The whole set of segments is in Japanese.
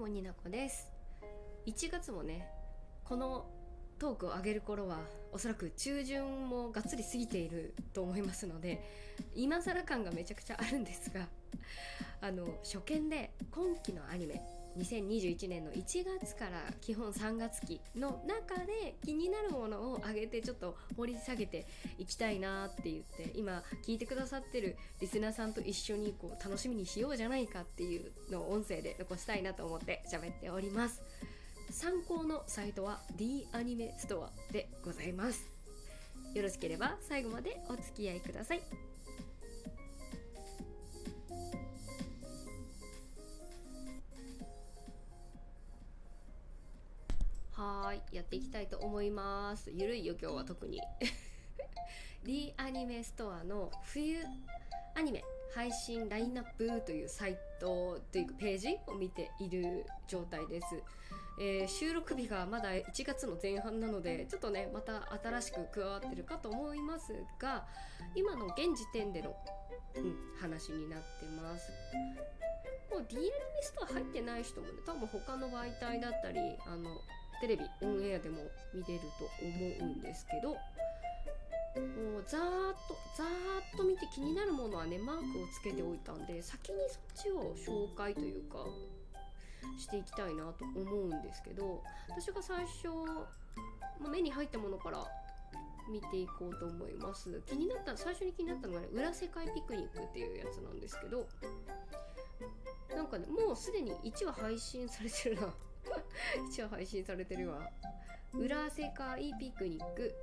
もになこです。1月もねこのトークを上げる頃はおそらく中旬もがっつり過ぎていると思いますので今更感がめちゃくちゃあるんですがあの初見で今期のアニメ2021年の1月から基本3月期の中で気になるものを上げてちょっと掘り下げていきたいなって言って今聞いてくださってるリスナーさんと一緒にこう楽しみにしようじゃないかっていうのを音声で残したいなと思って喋っております。参考のサイトは D アニメストアでございます。よろしければ最後までお付き合いください。やっていきたいと思います。ゆるいよ今日は特に。D アニメストアの冬アニメ配信ラインナップというサイトというページを見ている状態です、えー、収録日がまだ1月の前半なのでちょっとねまた新しく加わってるかと思いますが今の現時点での、うん、話になってます。もう D アニメストア入ってない人もね多分他の媒体だったりあのテレビオンエアでも見れると思うんですけどもうざーっとざーっと見て気になるものはねマークをつけておいたんで先にそっちを紹介というかしていきたいなと思うんですけど私が最初、ま、目に入ったものから見ていこうと思います。気になった最初に気になったのがね「裏世界ピクニック」っていうやつなんですけどなんかねもうすでに1話配信されてるな。一応配信されてるわ。裏世界ピクニック。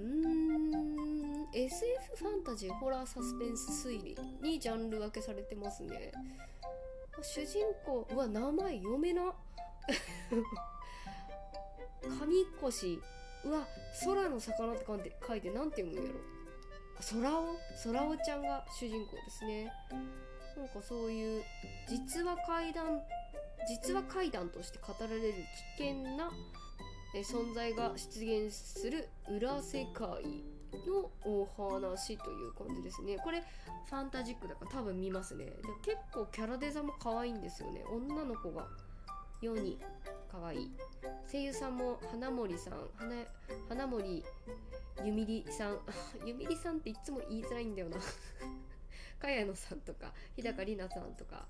うーん。SF ファンタジーホラーサスペンス推理にジャンル分けされてますね。主人公。は名前読めな。神越うわ空の魚って書いて何て読むんやろ。空尾？空尾ちゃんが主人公ですね。なんかそういう実話怪談実話怪談として語られる危険な存在が出現する裏世界のお話という感じですね。これファンタジックだから多分見ますね。で結構キャラデザも可愛いんですよね。女の子が4人可愛い。声優さんも花森さん。花花森ゆみりさん。ゆみりさんっていつも言いづらいんだよな。茅野さんとか日高里奈さんとか。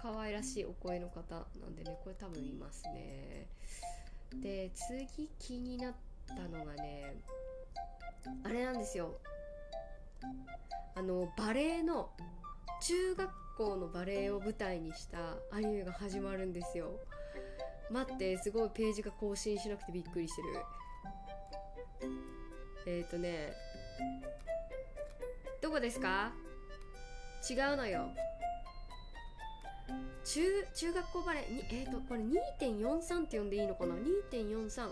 可愛らしいお声の方なんでねこれ多分いますね。で次気になったのがねあれなんですよ。あのバレエの中学校のバレエを舞台にしたアニメが始まるんですよ。待ってすごいページが更新しなくてびっくりしてる。えっ、ー、とねどこですか？違うのよ。中中学校バレーえっ、ー、とこれ2.43って呼んでいいのかな？2.43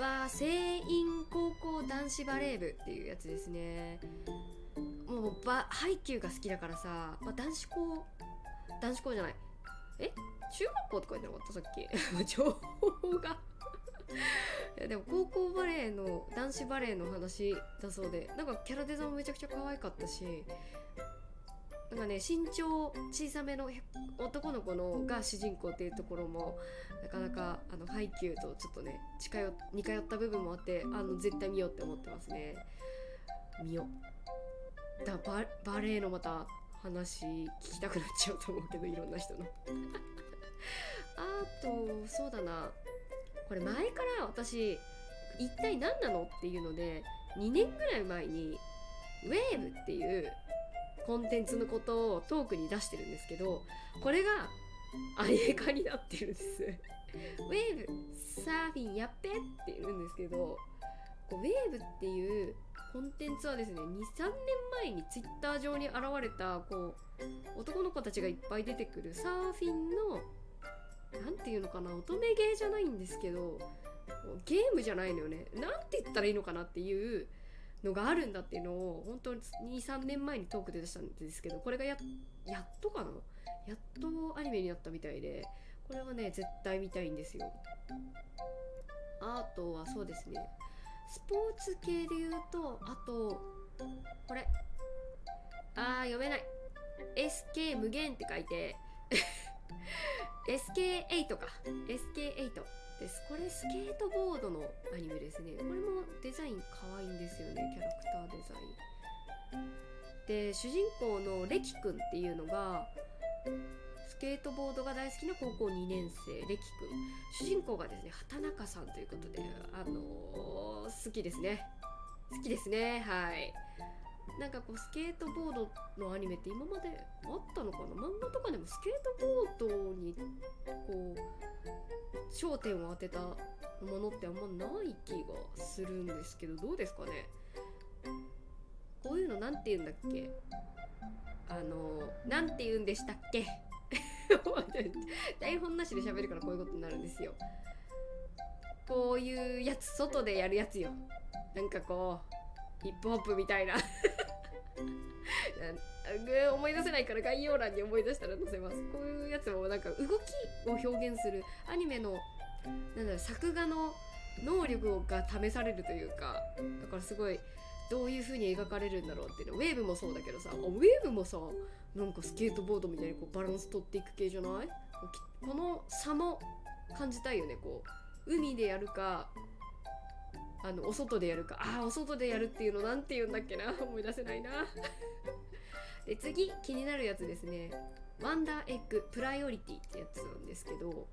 は聖院高校男子バレー部っていうやつですね。もうばハイキューが好きだからさ、まあ、男子校男子校じゃない。え？中学校って書いてなかった？さっき。情報が。いやでも高校バレーの男子バレーの話だそうでなんかキャラデザもめちゃくちゃ可愛かったしなんかね身長小さめの男の子のが主人公っていうところもなかなかあのハイキューとちょっとね近寄似通った部分もあってあの絶対見ようって思ってますね。見よだババレエのまた話聞きたくなっちゃうと思うけどいろんな人の。あとそうだな。これ前から私一体何なのっていうので2年ぐらい前にウェーブっていうコンテンツのことをトークに出してるんですけどこれがアニメ化になってるんです。ウェーブサーフィンやっべって言うんですけどこうウェーブっていうコンテンツはですね23年前にツイッター上に現れたこう男の子たちがいっぱい出てくるサーフィンの何て言うのかな乙女ゲーじゃないんですけどゲームじゃないのよね。何て言ったらいいのかなっていうのがあるんだっていうのを本当に23年前にトークで出したんですけどこれがややっとかな？やっとアニメになったみたいでこれはね絶対見たいんですよ。あとはそうですね。スポーツ系で言うとあとこれ。あー読めない。SK 無限って書いて。SK8 か。SK8 です。これスケートボードのアニメですね。これもデザイン可愛いんですよね。キャラクターデザイン。で主人公のレキ君っていうのがスケートボードが大好きな高校2年生レキ君。主人公がですね畑中さんということであのー、好きですね。好きですね。はい。なんかこうスケートボードのアニメって今まであったのかな漫画とかでもスケートボードにこう焦点を当てたものってあんまない気がするんですけどどうですかね。こういうの何て言うんだっけ？あの何て言うんでしたっけ？台本なしで喋るからこういうことになるんですよ。こういうやつ外でやるやつよ。なんかこうヒップホップみたいな。思い出せないから概要欄に思い出したら載せます。こういうやつもなんか動きを表現するアニメのなんだろう作画の能力が試されるというかだからすごいどういう風に描かれるんだろうっていうのウェーブもそうだけどさウェーブもさなんかスケートボードみたいにこうバランス取っていく系じゃないこの差も感じたいよねこう。海でやるかあのお外でやるかああお外でやるっていうのなんて言うんだっけな。思い出せないなで次気になるやつですね。ワンダーエッグプライオリティってやつなんですけど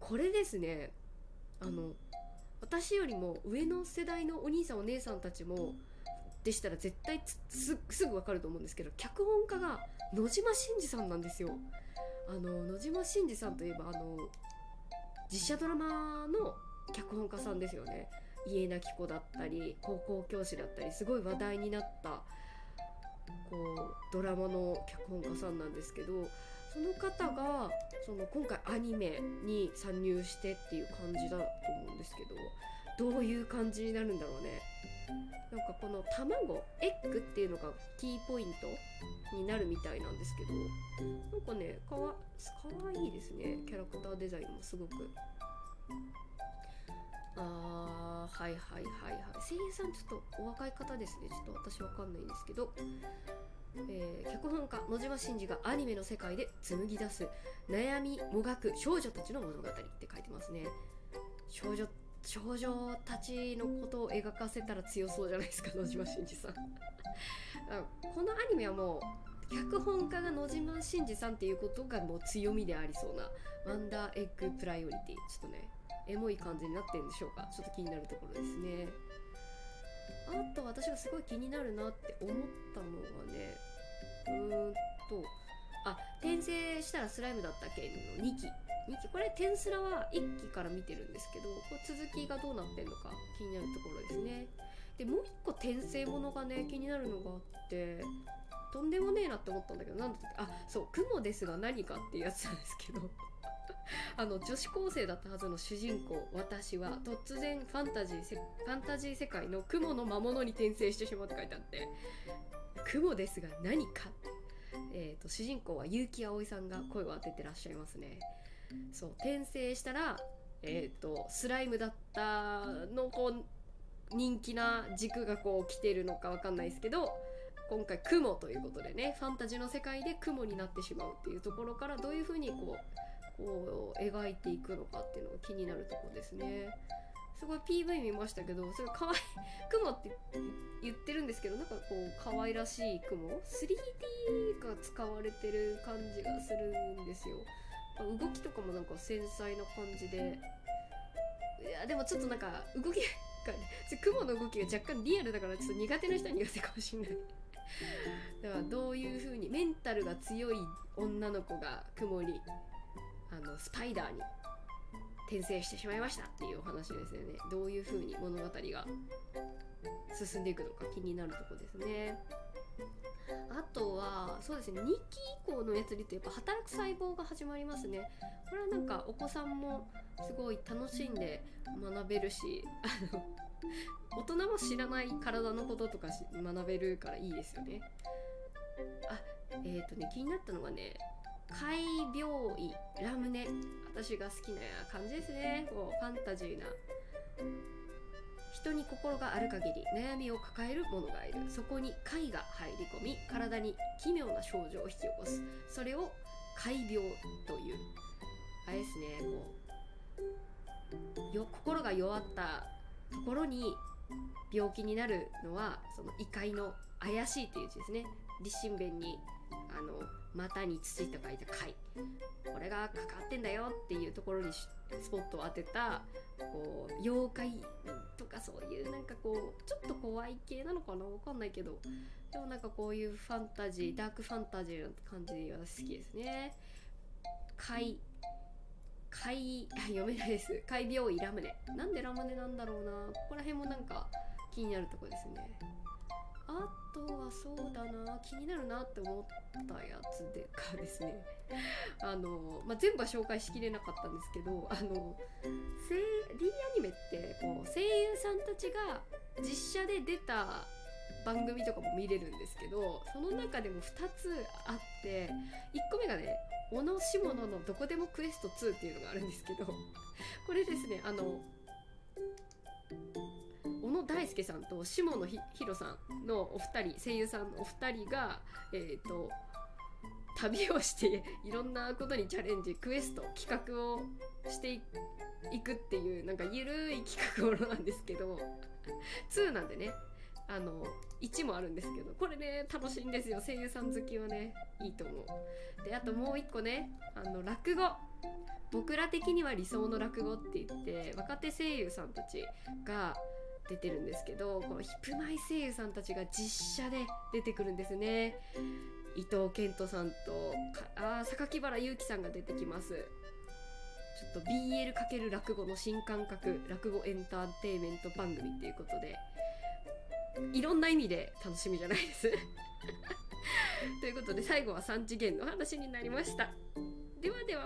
これですねあの私よりも上の世代のお兄さんお姉さんたちもでしたら絶対すぐ分かると思うんですけど脚本家が野島伸司さんなんですよ。あの野島伸司さんといえばあの実写ドラマの脚本家さんですよね。家なき子だったり高校教師だったりすごい話題になったこうドラマの脚本家さんなんですけどその方がその今回アニメに参入してっていう感じだと思うんですけどどういう感じになるんだろうね。なんかこの卵エッグっていうのがキーポイントになるみたいなんですけどなんかねかわいいですね。キャラクターデザインもすごく。あー。はいはいはいはい。声優さんちょっとお若い方ですね。ちょっと私わかんないんですけど。えー、脚本家野島伸司がアニメの世界で紡ぎ出す悩みもがく少女たちの物語って書いてますね。少女少女たちのことを描かせたら強そうじゃないですか 野島伸司さん。このアニメはもう脚本家が野島伸司さんっていうことがもう強みでありそうなワンダーエッグプライオリティ。ちょっとねエモい感じになってるんでしょうか。ちょっと気になるところですね。あと私がすごい気になるなって思ったのがねうーんとあ転生したらスライムだったっけの2期2期これテンスラは1期から見てるんですけどこれ続きがどうなってんのか気になるところですね。でもう1個転生ものがね気になるのがあってとんでもねえなって思ったんだけど何だったっけあそう「雲ですが何か」っていうやつなんですけど。あの女子高生だったはずの主人公私は突然ファンタジーファンタジー世界の雲の魔物に転生してしまうって書いてあって雲ですが何かえーと、主人公は結城葵さんが声を当ててらっしゃいますね。そう転生したら、えーと、スライムだったのこう人気な軸がこう来てるのかわかんないですけど今回雲ということでねファンタジーの世界で雲になってしまうっていうところからどういうふうにこうこう描いていくのかっていうのが気になるとこですね。すごい PV 見ましたけどそれかわいい 雲って言ってるんですけどなんかこう可愛らしい雲 3D が使われてる感じがするんですよ。動きとかもなんか繊細な感じで。いやでもちょっとなんか動きが雲の動きが若干リアルだからちょっと苦手な人は苦手かもしれない。だからどういう風にメンタルが強い女の子が雲にあのスパイダーに転生してしまいましたっていうお話ですよね。どういう風に物語が進んでいくのか気になるとこですね。あとはそうですね2期以降のやつで言うとやっぱ働く細胞が始まりますね。これはなんかお子さんもすごい楽しんで学べるしあの大人も知らない体のこととか学べるからいいですよね。あえっ、ー、とね気になったのがね怪病医ラムネ。私が好きな感じですね。こうファンタジーな人に心がある限り悩みを抱える者がいる。そこに貝が入り込み体に奇妙な症状を引き起こす。それを怪病という。あれですねもうよ心が弱ったところに病気になるのはその異界の怪しいっていう字ですね。立身弁にあの股に土と書いた貝これがかかってんだよっていうところにスポットを当てたこう妖怪とかそういうなんかこうちょっと怖い系なのかなわかんないけどでもなんかこういうファンタジーダークファンタジーな感じで私好きですね。貝貝 読めないです。貝病医ラムネ。なんでラムネなんだろうな。ここら辺もなんか気になるとこですね。あとはそうだな気になるなって思ったやつでかですね。あの、まあ、全部は紹介しきれなかったんですけどあの D アニメってこう声優さんたちが実写で出た番組とかも見れるんですけどその中でも2つあって1個目がね「小野下野のどこでもクエスト2」っていうのがあるんですけどこれですねあの小野大輔さんと下野ひろさんのお二人声優さんのお二人がえっ、ー、と旅をしていろんなことにチャレンジクエスト企画をしていくっていうなんかゆるい企画ものなんですけど2なんでねあの1もあるんですけどこれね楽しいんですよ。声優さん好きはねいいと思う。であともう一個ねあの落語。僕ら的には理想の落語って言って若手声優さんたちが出てるんですけどこのヒプマイ声優さんたちが実写で出てくるんですね。伊藤健人さんとあ榊原裕樹さんが出てきます。ちょっと BL× 落語の新感覚落語エンターテインメント番組っていうことでいろんな意味で楽しみじゃないです。ということで最後は3次元の話になりました。ではでは。